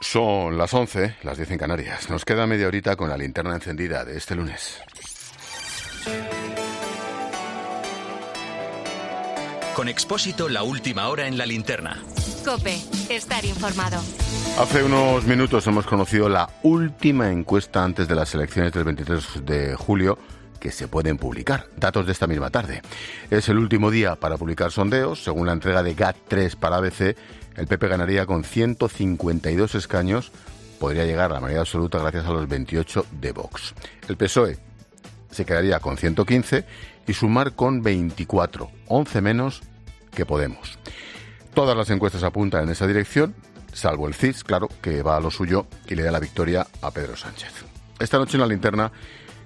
Son las 11, las 10 en Canarias. Nos queda media horita con la linterna encendida de este lunes. Con Expósito, la última hora en la linterna. Cope, estar informado. Hace unos minutos hemos conocido la última encuesta antes de las elecciones del 23 de julio que se pueden publicar. Datos de esta misma tarde. Es el último día para publicar sondeos. Según la entrega de GAT3 para ABC, el PP ganaría con 152 escaños, podría llegar a la mayoría absoluta gracias a los 28 de Vox. El PSOE se quedaría con 115 y sumar con 24, 11 menos que Podemos. Todas las encuestas apuntan en esa dirección, salvo el CIS, claro, que va a lo suyo y le da la victoria a Pedro Sánchez. Esta noche en la linterna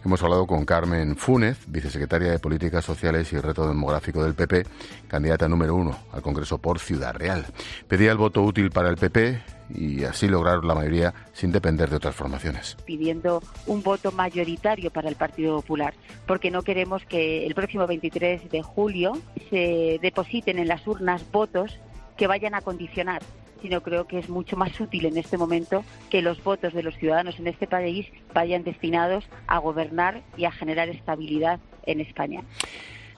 Hemos hablado con Carmen Fúnez, vicesecretaria de Políticas Sociales y Reto Demográfico del PP, candidata número uno al Congreso por Ciudad Real. Pedía el voto útil para el PP y así lograr la mayoría sin depender de otras formaciones. Pidiendo un voto mayoritario para el Partido Popular, porque no queremos que el próximo 23 de julio se depositen en las urnas votos que vayan a condicionar sino creo que es mucho más útil en este momento que los votos de los ciudadanos en este país vayan destinados a gobernar y a generar estabilidad en España.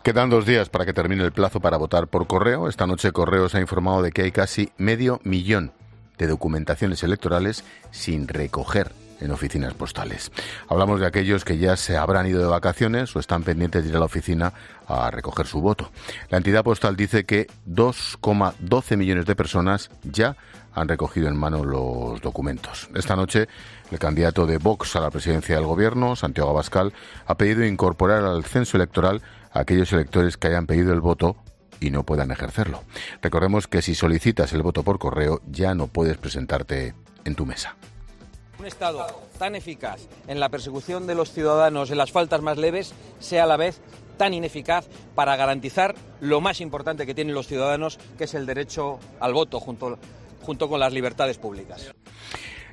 Quedan dos días para que termine el plazo para votar por correo. Esta noche Correos ha informado de que hay casi medio millón de documentaciones electorales sin recoger en oficinas postales. Hablamos de aquellos que ya se habrán ido de vacaciones o están pendientes de ir a la oficina a recoger su voto. La entidad postal dice que 2,12 millones de personas ya han recogido en mano los documentos. Esta noche, el candidato de Vox a la presidencia del gobierno, Santiago Abascal, ha pedido incorporar al censo electoral a aquellos electores que hayan pedido el voto y no puedan ejercerlo. Recordemos que si solicitas el voto por correo ya no puedes presentarte en tu mesa. Un Estado tan eficaz en la persecución de los ciudadanos en las faltas más leves sea a la vez tan ineficaz para garantizar lo más importante que tienen los ciudadanos, que es el derecho al voto junto, junto con las libertades públicas.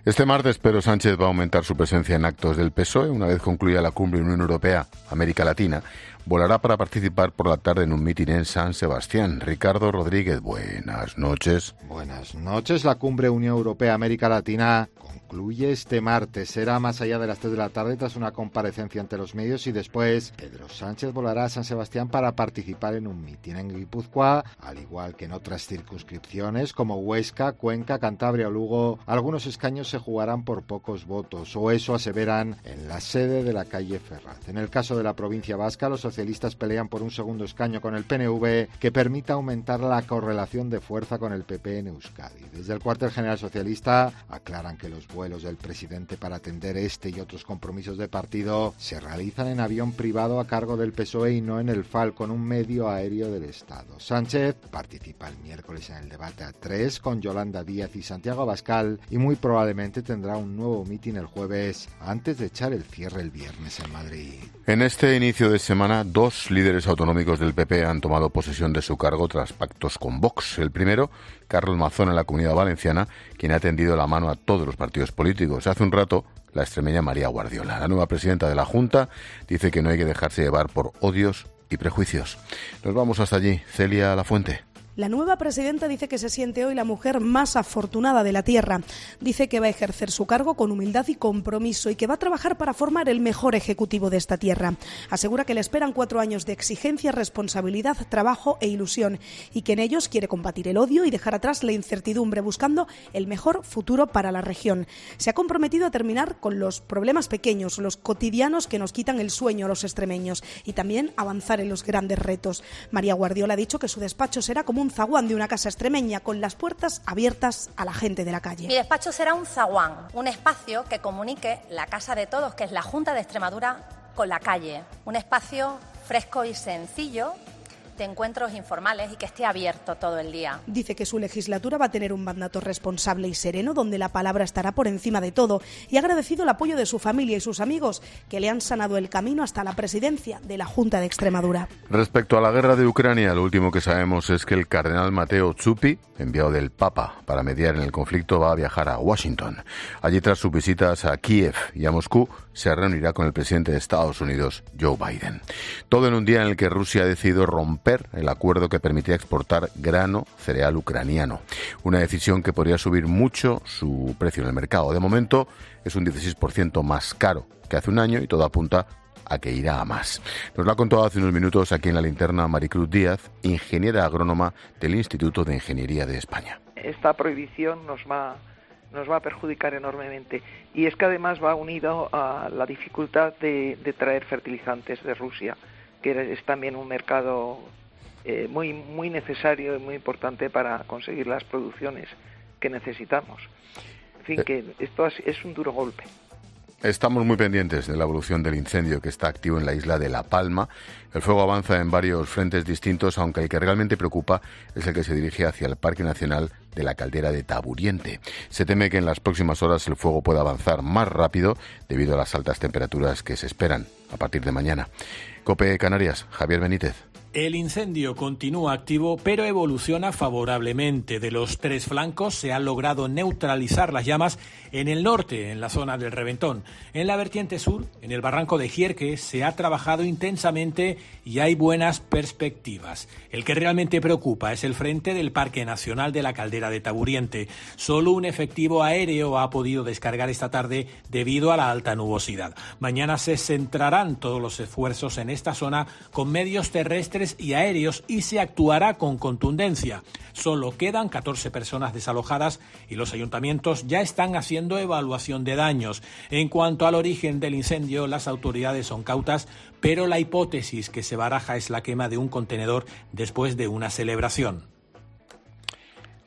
Este martes Pedro Sánchez va a aumentar su presencia en actos del PSOE una vez concluya la cumbre Unión Europea América Latina. Volará para participar por la tarde en un mitin en San Sebastián. Ricardo Rodríguez, buenas noches. Buenas noches. La cumbre Unión Europea América Latina concluye este martes. Será más allá de las 3 de la tarde tras una comparecencia ante los medios y después Pedro Sánchez volará a San Sebastián para participar en un mitin en Guipúzcoa, al igual que en otras circunscripciones como Huesca, Cuenca, Cantabria o Lugo. Algunos escaños se jugarán por pocos votos, o eso aseveran en la sede de la calle Ferraz. En el caso de la provincia vasca, los socialistas pelean por un segundo escaño con el PNV que permita aumentar la correlación de fuerza con el PP en Euskadi. Desde el cuartel general socialista aclaran que los vuelos del presidente para atender este y otros compromisos de partido se realizan en avión privado a cargo del PSOE y no en el Falcon, un medio aéreo del Estado. Sánchez participa el miércoles en el debate a tres con Yolanda Díaz y Santiago Abascal y muy probablemente tendrá un nuevo mitin el jueves antes de echar el cierre el viernes en Madrid. En este inicio de semana, dos líderes autonómicos del PP han tomado posesión de su cargo tras pactos con Vox. El primero, Carlos Mazón en la Comunidad Valenciana, quien ha tendido la mano a todos los partidos políticos. Hace un rato, la extremeña María Guardiola, la nueva presidenta de la Junta, dice que no hay que dejarse llevar por odios y prejuicios. Nos vamos hasta allí. Celia La Fuente. La nueva presidenta dice que se siente hoy la mujer más afortunada de la Tierra. Dice que va a ejercer su cargo con humildad y compromiso y que va a trabajar para formar el mejor ejecutivo de esta Tierra. Asegura que le esperan cuatro años de exigencia, responsabilidad, trabajo e ilusión y que en ellos quiere combatir el odio y dejar atrás la incertidumbre buscando el mejor futuro para la región. Se ha comprometido a terminar con los problemas pequeños, los cotidianos que nos quitan el sueño a los extremeños y también avanzar en los grandes retos. María Guardiola ha dicho que su despacho será como un zaguán de una casa extremeña con las puertas abiertas a la gente de la calle. Mi despacho será un zaguán, un espacio que comunique la casa de todos, que es la Junta de Extremadura, con la calle. Un espacio fresco y sencillo de encuentros informales y que esté abierto todo el día. Dice que su legislatura va a tener un mandato responsable y sereno donde la palabra estará por encima de todo y ha agradecido el apoyo de su familia y sus amigos que le han sanado el camino hasta la presidencia de la Junta de Extremadura. Respecto a la guerra de Ucrania, lo último que sabemos es que el cardenal Mateo Zuppi, enviado del Papa para mediar en el conflicto, va a viajar a Washington. Allí tras sus visitas a Kiev y a Moscú, se reunirá con el presidente de Estados Unidos, Joe Biden. Todo en un día en el que Rusia ha decidido romper el acuerdo que permitía exportar grano cereal ucraniano. Una decisión que podría subir mucho su precio en el mercado. De momento es un 16% más caro que hace un año y todo apunta a que irá a más. Nos lo ha contado hace unos minutos aquí en la linterna Maricruz Díaz, ingeniera agrónoma del Instituto de Ingeniería de España. Esta prohibición nos va nos va a perjudicar enormemente. Y es que además va unido a la dificultad de, traer fertilizantes de Rusia, que es también un mercado eh, muy, muy necesario y muy importante para conseguir las producciones que necesitamos. En fin, eh. que esto es un duro golpe. Estamos muy pendientes de la evolución del incendio que está activo en la isla de La Palma. El fuego avanza en varios frentes distintos, aunque el que realmente preocupa es el que se dirige hacia el Parque Nacional de la Caldera de Taburiente. Se teme que en las próximas horas el fuego pueda avanzar más rápido debido a las altas temperaturas que se esperan a partir de mañana. Cope Canarias, Javier Benítez. El incendio continúa activo, pero evoluciona favorablemente. De los tres flancos se ha logrado neutralizar las llamas en el norte, en la zona del Reventón. En la vertiente sur, en el barranco de Gierque, se ha trabajado intensamente y hay buenas perspectivas. El que realmente preocupa es el frente del Parque Nacional de la Caldera de Taburiente. Solo un efectivo aéreo ha podido descargar esta tarde debido a la alta nubosidad. Mañana se centrarán todos los esfuerzos en esta zona con medios terrestres y aéreos y se actuará con contundencia. Solo quedan 14 personas desalojadas y los ayuntamientos ya están haciendo evaluación de daños. En cuanto al origen del incendio, las autoridades son cautas, pero la hipótesis que se baraja es la quema de un contenedor después de una celebración.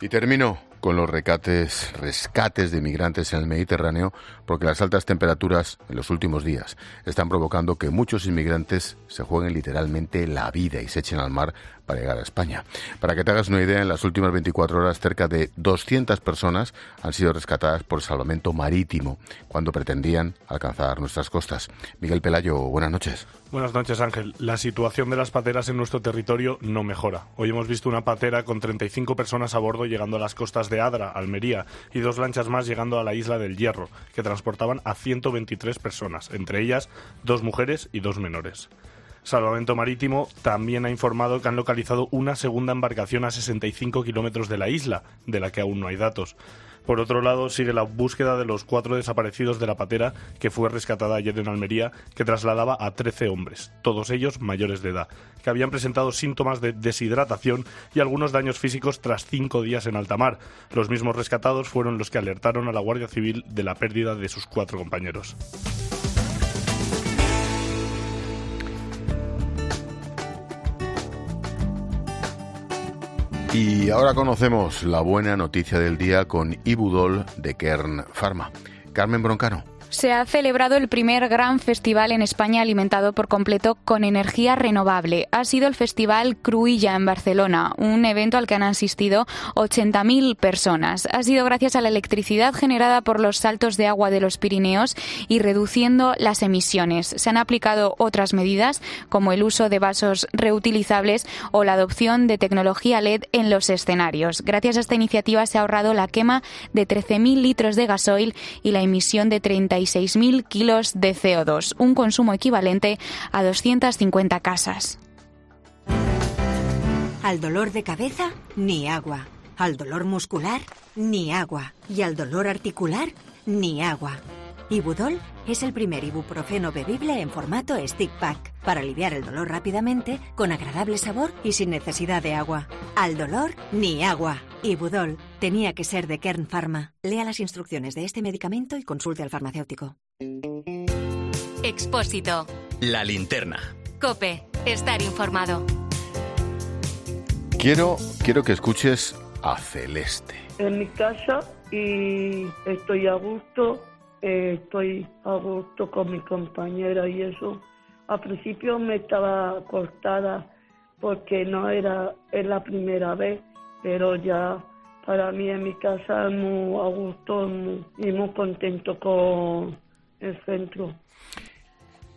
Y termino con los recates, rescates de migrantes en el Mediterráneo, porque las altas temperaturas en los últimos días están provocando que muchos inmigrantes se jueguen literalmente la vida y se echen al mar para llegar a España. Para que te hagas una idea, en las últimas 24 horas cerca de 200 personas han sido rescatadas por salvamento marítimo cuando pretendían alcanzar nuestras costas. Miguel Pelayo, buenas noches. Buenas noches, Ángel. La situación de las pateras en nuestro territorio no mejora. Hoy hemos visto una patera con 35 personas a bordo llegando a las costas de Adra, Almería, y dos lanchas más llegando a la isla del Hierro, que transportaban a 123 personas, entre ellas dos mujeres y dos menores. Salvamento Marítimo también ha informado que han localizado una segunda embarcación a 65 kilómetros de la isla, de la que aún no hay datos. Por otro lado, sigue la búsqueda de los cuatro desaparecidos de la patera que fue rescatada ayer en Almería, que trasladaba a 13 hombres, todos ellos mayores de edad, que habían presentado síntomas de deshidratación y algunos daños físicos tras cinco días en alta mar. Los mismos rescatados fueron los que alertaron a la Guardia Civil de la pérdida de sus cuatro compañeros. Y ahora conocemos la buena noticia del día con Ibudol de Kern Pharma. Carmen Broncano se ha celebrado el primer gran festival en España alimentado por completo con energía renovable. Ha sido el Festival Cruilla en Barcelona, un evento al que han asistido 80.000 personas. Ha sido gracias a la electricidad generada por los saltos de agua de los Pirineos y reduciendo las emisiones. Se han aplicado otras medidas como el uso de vasos reutilizables o la adopción de tecnología LED en los escenarios. Gracias a esta iniciativa se ha ahorrado la quema de 13.000 litros de gasoil y la emisión de 30 6.000 kilos de CO2, un consumo equivalente a 250 casas. Al dolor de cabeza, ni agua. Al dolor muscular, ni agua. Y al dolor articular, ni agua. Ibudol es el primer ibuprofeno bebible en formato stick pack para aliviar el dolor rápidamente, con agradable sabor y sin necesidad de agua. Al dolor, ni agua. Ibudol tenía que ser de Kern Pharma. Lea las instrucciones de este medicamento y consulte al farmacéutico. Expósito. La linterna. Cope. Estar informado. Quiero, quiero que escuches a Celeste. En mi casa y estoy a gusto eh, estoy a gusto con mi compañera y eso. Al principio me estaba acostada porque no era es la primera vez, pero ya para mí en mi casa muy a gusto y muy contento con el centro.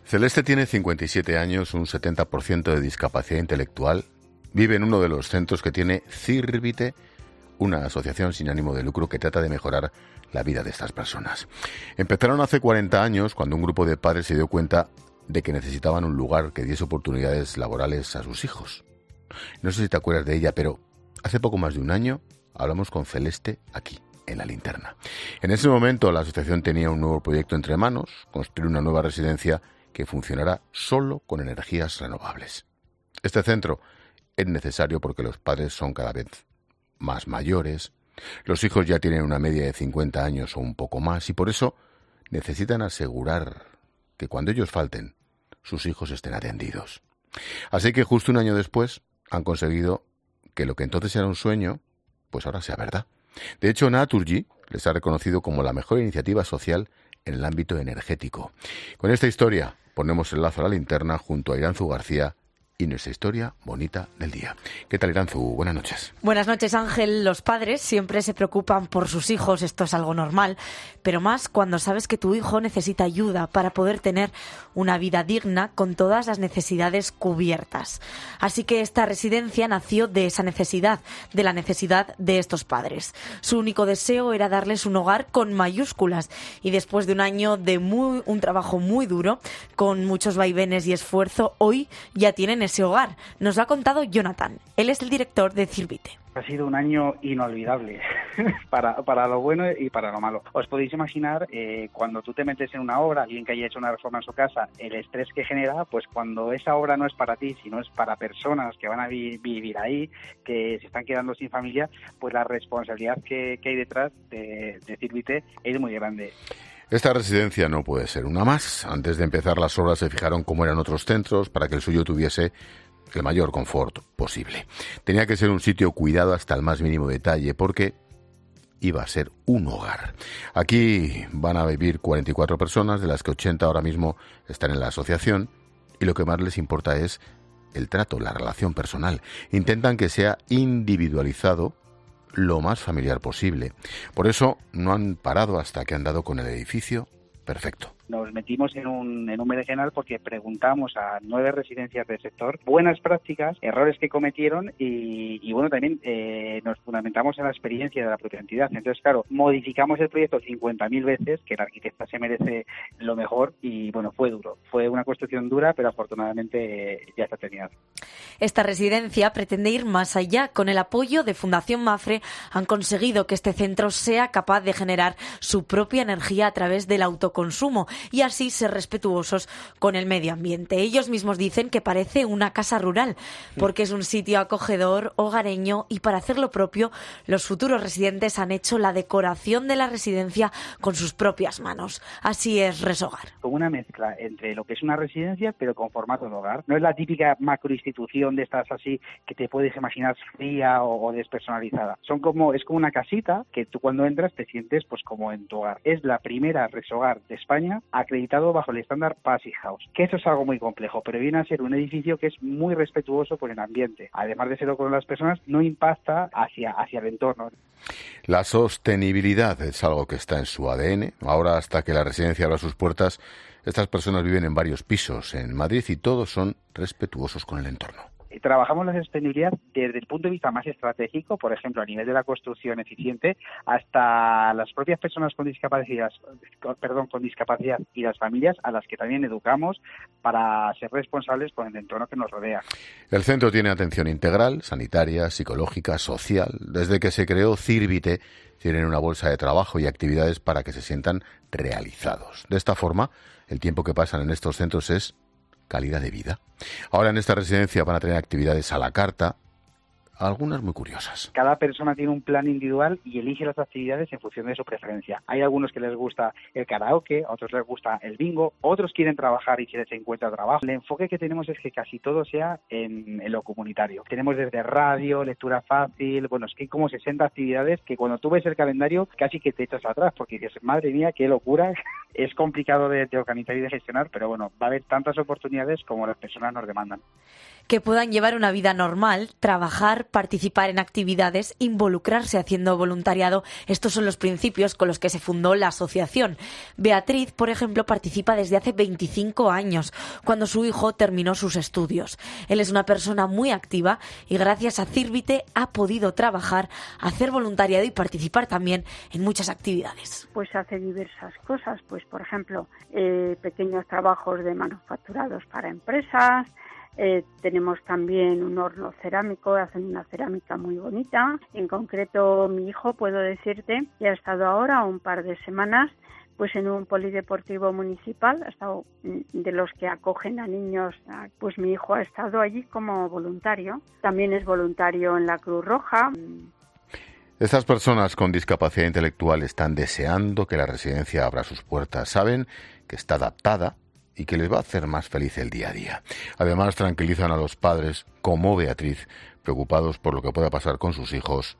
Celeste tiene 57 años, un 70% de discapacidad intelectual. Vive en uno de los centros que tiene Círvite, una asociación sin ánimo de lucro que trata de mejorar la vida de estas personas. Empezaron hace 40 años cuando un grupo de padres se dio cuenta de que necesitaban un lugar que diese oportunidades laborales a sus hijos. No sé si te acuerdas de ella, pero hace poco más de un año hablamos con Celeste aquí, en la linterna. En ese momento la asociación tenía un nuevo proyecto entre manos, construir una nueva residencia que funcionará solo con energías renovables. Este centro es necesario porque los padres son cada vez más mayores, los hijos ya tienen una media de 50 años o un poco más y por eso necesitan asegurar que cuando ellos falten, sus hijos estén atendidos. Así que justo un año después han conseguido que lo que entonces era un sueño, pues ahora sea verdad. De hecho, Naturgy les ha reconocido como la mejor iniciativa social en el ámbito energético. Con esta historia ponemos el lazo a la linterna junto a Iranzu García y nuestra historia bonita del día. ¿Qué tal, Iranzu? Buenas noches. Buenas noches, Ángel. Los padres siempre se preocupan por sus hijos, esto es algo normal, pero más cuando sabes que tu hijo necesita ayuda para poder tener una vida digna con todas las necesidades cubiertas. Así que esta residencia nació de esa necesidad, de la necesidad de estos padres. Su único deseo era darles un hogar con mayúsculas y después de un año de muy, un trabajo muy duro, con muchos vaivenes y esfuerzo, hoy ya tienen ese hogar. Nos lo ha contado Jonathan. Él es el director de Cirvite. Ha sido un año inolvidable para, para lo bueno y para lo malo. Os podéis imaginar eh, cuando tú te metes en una obra, alguien que haya hecho una reforma en su casa, el estrés que genera, pues cuando esa obra no es para ti, sino es para personas que van a vivir ahí, que se están quedando sin familia, pues la responsabilidad que, hay detrás de, de Cirvite es muy grande. Esta residencia no puede ser una más. Antes de empezar las obras se fijaron cómo eran otros centros para que el suyo tuviese el mayor confort posible. Tenía que ser un sitio cuidado hasta el más mínimo detalle porque iba a ser un hogar. Aquí van a vivir 44 personas, de las que 80 ahora mismo están en la asociación, y lo que más les importa es el trato, la relación personal. Intentan que sea individualizado lo más familiar posible. Por eso no han parado hasta que han dado con el edificio perfecto nos metimos en un, en un porque preguntamos a nueve residencias del sector buenas prácticas, errores que cometieron y, bueno, también eh, nos fundamentamos en la experiencia de la propia entidad. Entonces, claro, modificamos el proyecto 50.000 veces, que la arquitecta se merece lo mejor y bueno, fue duro. Fue una construcción dura, pero afortunadamente eh, ya está terminada. Esta residencia pretende ir más allá. Con el apoyo de Fundación Mafre han conseguido que este centro sea capaz de generar su propia energía a través del autoconsumo y así ser respetuosos con el medio ambiente. Ellos mismos dicen que parece una casa rural porque es un sitio acogedor, hogareño y para hacer lo propio los futuros residentes han hecho la decoración de la residencia con sus propias manos. Así es Resogar. Como una mezcla entre lo que es una residencia pero con formato de hogar. No es la típica macroinstitución de estas así que te puedes imaginar fría o, despersonalizada. Son como es como una casita que tú cuando entras te sientes pues como en tu hogar. Es la primera Resogar de España acreditado bajo el estándar Passy House, que eso es algo muy complejo, pero viene a ser un edificio que es muy respetuoso por el ambiente. Además de serlo con las personas, no impacta hacia, hacia el entorno. La sostenibilidad es algo que está en su ADN. Ahora, hasta que la residencia abra sus puertas, estas personas viven en varios pisos en Madrid y todos son respetuosos con el entorno trabajamos la sostenibilidad desde el punto de vista más estratégico, por ejemplo, a nivel de la construcción eficiente, hasta las propias personas con discapacidad, perdón, con discapacidad y las familias a las que también educamos para ser responsables con el entorno que nos rodea. El centro tiene atención integral, sanitaria, psicológica, social. Desde que se creó Cirvite, tienen una bolsa de trabajo y actividades para que se sientan realizados. De esta forma, el tiempo que pasan en estos centros es calidad de vida. Ahora en esta residencia van a tener actividades a la carta, algunas muy curiosas. Cada persona tiene un plan individual y elige las actividades en función de su preferencia. Hay algunos que les gusta el karaoke, otros les gusta el bingo, otros quieren trabajar y si les encuentra trabajo. El enfoque que tenemos es que casi todo sea en, lo comunitario. Tenemos desde radio, lectura fácil, bueno, es que hay como 60 actividades que cuando tú ves el calendario casi que te echas atrás porque dices, madre mía, qué locura. es complicado de organizar y de gestionar, pero bueno, va a haber tantas oportunidades como las personas nos demandan que puedan llevar una vida normal, trabajar, participar en actividades, involucrarse haciendo voluntariado. Estos son los principios con los que se fundó la asociación. Beatriz, por ejemplo, participa desde hace 25 años, cuando su hijo terminó sus estudios. Él es una persona muy activa y gracias a Cirvite ha podido trabajar, hacer voluntariado y participar también en muchas actividades. Pues hace diversas cosas, pues por ejemplo, eh, pequeños trabajos de manufacturados para empresas, Eh, tenemos también un horno cerámico, hacen una cerámica muy bonita. En concreto, mi hijo, puedo decirte, que ha estado ahora un par de semanas pues en un polideportivo municipal, ha estado mm, de los que acogen a niños, pues mi hijo ha estado allí como voluntario, también es voluntario en la Cruz Roja. Estas personas con discapacidad intelectual están deseando que la residencia abra sus puertas, saben que está adaptada y que les va a hacer más feliz el día a día. Además, tranquilizan a los padres, como Beatriz, preocupados por lo que pueda pasar con sus hijos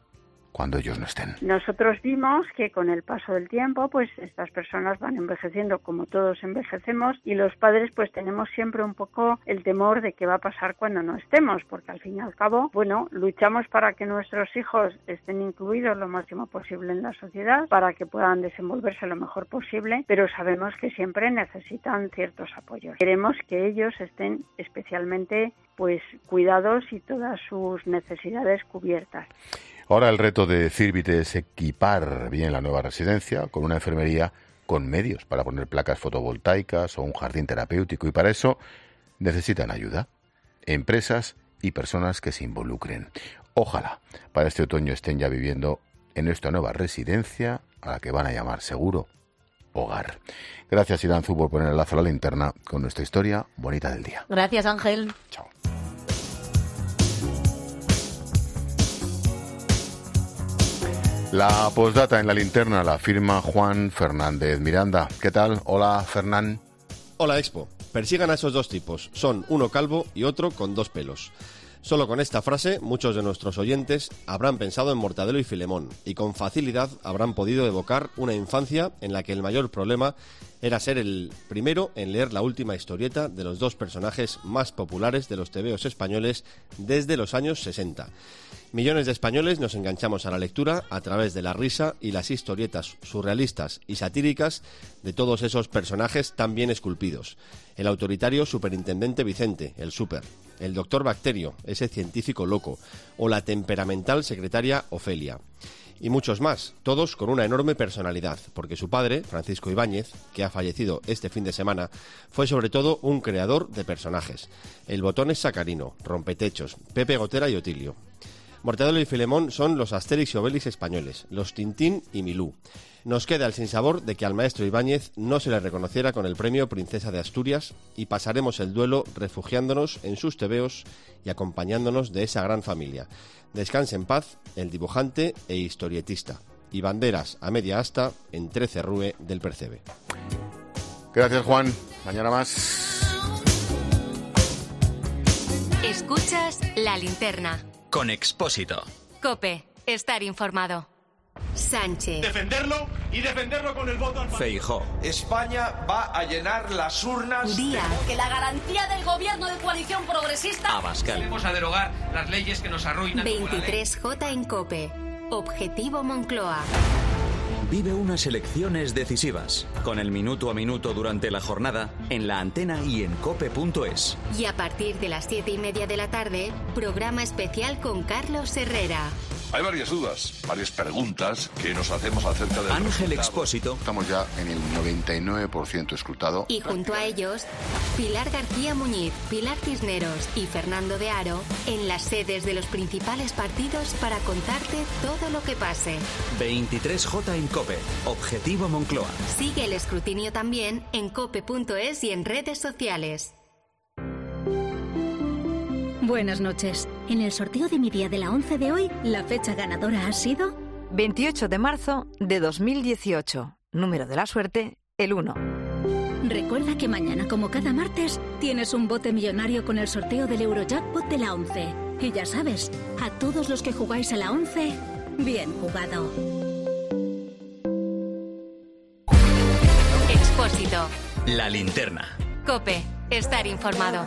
cuando ellos no estén. Nosotros vimos que con el paso del tiempo, pues estas personas van envejeciendo como todos envejecemos y los padres pues tenemos siempre un poco el temor de qué va a pasar cuando no estemos, porque al fin y al cabo, bueno, luchamos para que nuestros hijos estén incluidos lo máximo posible en la sociedad, para que puedan desenvolverse lo mejor posible, pero sabemos que siempre necesitan ciertos apoyos. Queremos que ellos estén especialmente pues cuidados y todas sus necesidades cubiertas. Ahora el reto de Cirbite es equipar bien la nueva residencia con una enfermería con medios para poner placas fotovoltaicas o un jardín terapéutico y para eso necesitan ayuda, empresas y personas que se involucren. Ojalá para este otoño estén ya viviendo en esta nueva residencia a la que van a llamar seguro hogar. Gracias Iranzu por poner el lazo a la linterna con nuestra historia bonita del día. Gracias Ángel. Chao. La postdata en la linterna la firma Juan Fernández Miranda. ¿Qué tal? Hola, Fernán. Hola, Expo. Persigan a esos dos tipos. Son uno calvo y otro con dos pelos. Solo con esta frase, muchos de nuestros oyentes habrán pensado en Mortadelo y Filemón, y con facilidad habrán podido evocar una infancia en la que el mayor problema era ser el primero en leer la última historieta de los dos personajes más populares de los tebeos españoles desde los años 60. Millones de españoles nos enganchamos a la lectura a través de la risa y las historietas surrealistas y satíricas de todos esos personajes tan bien esculpidos. El autoritario superintendente Vicente, el super, el doctor Bacterio, ese científico loco, o la temperamental secretaria Ofelia. Y muchos más, todos con una enorme personalidad, porque su padre, Francisco Ibáñez, que ha fallecido este fin de semana, fue sobre todo un creador de personajes. El botón es Sacarino, Rompetechos, Pepe Gotera y Otilio. Mortadelo y Filemón son los Asterix y Obelix españoles, los Tintín y Milú. Nos queda el sinsabor de que al maestro Ibáñez no se le reconociera con el premio Princesa de Asturias y pasaremos el duelo refugiándonos en sus tebeos y acompañándonos de esa gran familia. Descanse en paz el dibujante e historietista. Y banderas a media asta en 13 Rue del Percebe. Gracias, Juan. Mañana más. Escuchas la linterna. Con Expósito. Cope, estar informado. Sánchez. Defenderlo y defenderlo con el voto al Feijó. España va a llenar las urnas. Día. Que la garantía del gobierno de coalición progresista. Abascal. Vamos a derogar las leyes que nos arruinan. 23J en Cope. Objetivo Moncloa. Vive unas elecciones decisivas, con el minuto a minuto durante la jornada, en la antena y en cope.es. Y a partir de las siete y media de la tarde, programa especial con Carlos Herrera. Hay varias dudas, varias preguntas que nos hacemos acerca del Ángel. Expósito. Estamos ya en el 99% escrutado. Y junto a ellos, Pilar García Muñiz, Pilar Cisneros y Fernando de Aro en las sedes de los principales partidos para contarte todo lo que pase. 23J en Cope. Objetivo Moncloa. Sigue el escrutinio también en cope.es y en redes sociales. Buenas noches. En el sorteo de mi día de la 11 de hoy, la fecha ganadora ha sido 28 de marzo de 2018. Número de la suerte, el 1. Recuerda que mañana, como cada martes, tienes un bote millonario con el sorteo del Eurojackpot de la 11. Y ya sabes, a todos los que jugáis a la 11, bien jugado. Expósito. La linterna. Cope, estar informado.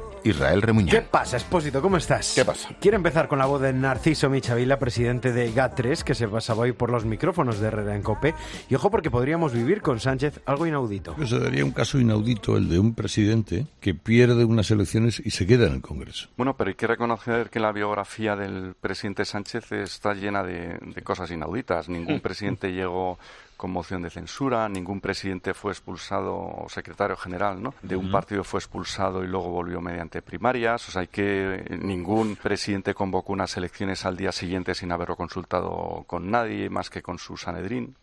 Israel Remuñán. ¿Qué pasa, Espósito? ¿Cómo estás? ¿Qué pasa? Quiero empezar con la voz de Narciso Michavila, presidente de GAT3, que se pasaba hoy por los micrófonos de Herrera en Cope. Y ojo, porque podríamos vivir con Sánchez algo inaudito. Pues sería un caso inaudito el de un presidente que pierde unas elecciones y se queda en el Congreso. Bueno, pero hay que reconocer que la biografía del presidente Sánchez está llena de, de cosas inauditas. Ningún presidente llegó con moción de censura, ningún presidente fue expulsado, o secretario general, ¿no? De un partido fue expulsado y luego volvió mediante primarias, o sea, hay que ningún presidente convocó unas elecciones al día siguiente sin haberlo consultado con nadie más que con su Sanedrín.